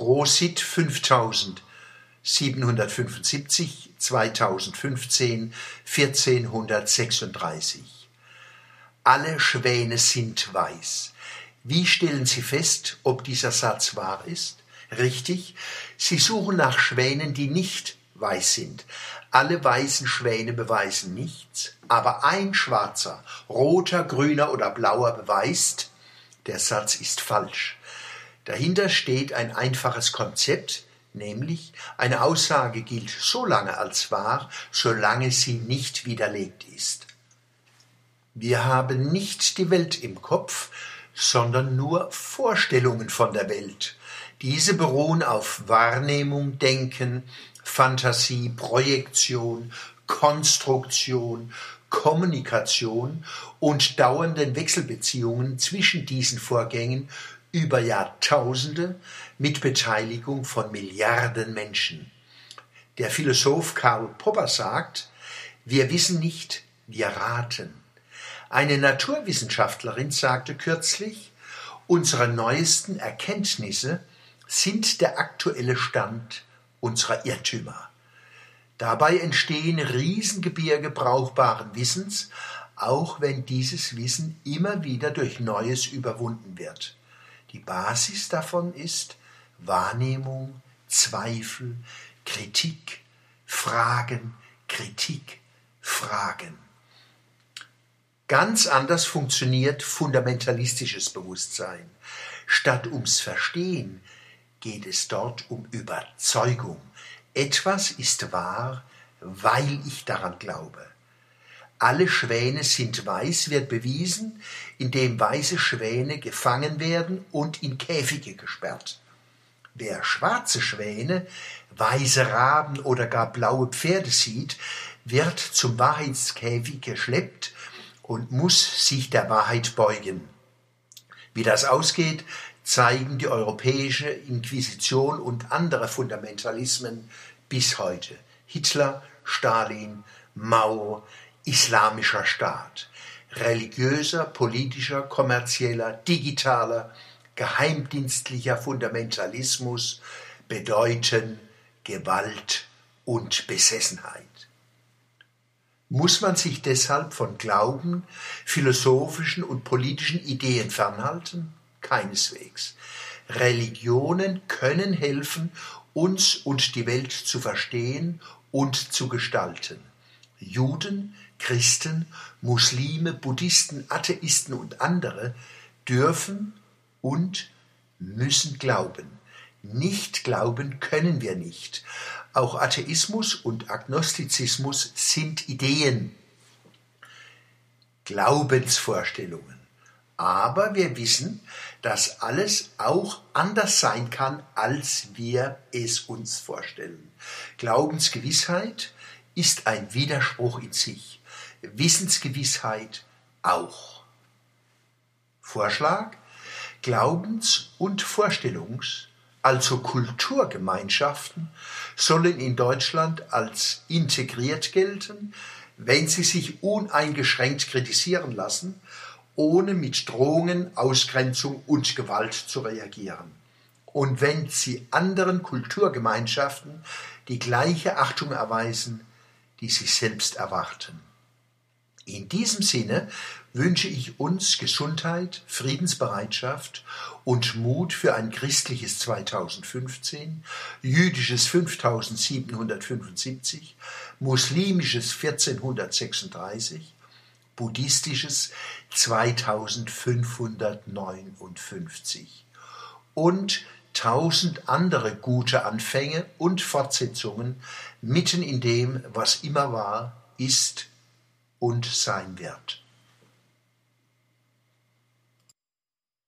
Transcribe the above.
Prosit 5775 2015 1436 Alle Schwäne sind weiß. Wie stellen Sie fest, ob dieser Satz wahr ist? Richtig, Sie suchen nach Schwänen, die nicht weiß sind. Alle weißen Schwäne beweisen nichts, aber ein schwarzer, roter, grüner oder blauer beweist, der Satz ist falsch. Dahinter steht ein einfaches Konzept, nämlich eine Aussage gilt so lange als wahr, solange sie nicht widerlegt ist. Wir haben nicht die Welt im Kopf, sondern nur Vorstellungen von der Welt. Diese beruhen auf Wahrnehmung, Denken, Fantasie, Projektion, Konstruktion, Kommunikation und dauernden Wechselbeziehungen zwischen diesen Vorgängen über Jahrtausende mit Beteiligung von Milliarden Menschen. Der Philosoph Karl Popper sagt, wir wissen nicht, wir raten. Eine Naturwissenschaftlerin sagte kürzlich, unsere neuesten Erkenntnisse sind der aktuelle Stand unserer Irrtümer. Dabei entstehen Riesengebirge brauchbaren Wissens, auch wenn dieses Wissen immer wieder durch Neues überwunden wird. Die Basis davon ist Wahrnehmung, Zweifel, Kritik, Fragen, Kritik, Fragen. Ganz anders funktioniert fundamentalistisches Bewusstsein. Statt ums Verstehen geht es dort um Überzeugung. Etwas ist wahr, weil ich daran glaube. Alle Schwäne sind weiß wird bewiesen, indem weiße Schwäne gefangen werden und in Käfige gesperrt. Wer schwarze Schwäne, weiße Raben oder gar blaue Pferde sieht, wird zum Wahrheitskäfig geschleppt und muss sich der Wahrheit beugen. Wie das ausgeht, zeigen die europäische Inquisition und andere Fundamentalismen bis heute. Hitler, Stalin, Mao, Islamischer Staat. Religiöser, politischer, kommerzieller, digitaler, geheimdienstlicher Fundamentalismus bedeuten Gewalt und Besessenheit. Muss man sich deshalb von Glauben, philosophischen und politischen Ideen fernhalten? Keineswegs. Religionen können helfen, uns und die Welt zu verstehen und zu gestalten. Juden, Christen, Muslime, Buddhisten, Atheisten und andere dürfen und müssen glauben. Nicht glauben können wir nicht. Auch Atheismus und Agnostizismus sind Ideen, Glaubensvorstellungen. Aber wir wissen, dass alles auch anders sein kann, als wir es uns vorstellen. Glaubensgewissheit ist ein Widerspruch in sich, Wissensgewissheit auch. Vorschlag Glaubens- und Vorstellungs-, also Kulturgemeinschaften, sollen in Deutschland als integriert gelten, wenn sie sich uneingeschränkt kritisieren lassen ohne mit Drohungen, Ausgrenzung und Gewalt zu reagieren. Und wenn sie anderen Kulturgemeinschaften die gleiche Achtung erweisen, die sie selbst erwarten. In diesem Sinne wünsche ich uns Gesundheit, Friedensbereitschaft und Mut für ein christliches 2015, jüdisches 5775, muslimisches 1436, buddhistisches 2559 und tausend andere gute Anfänge und Fortsetzungen mitten in dem, was immer war, ist und sein wird.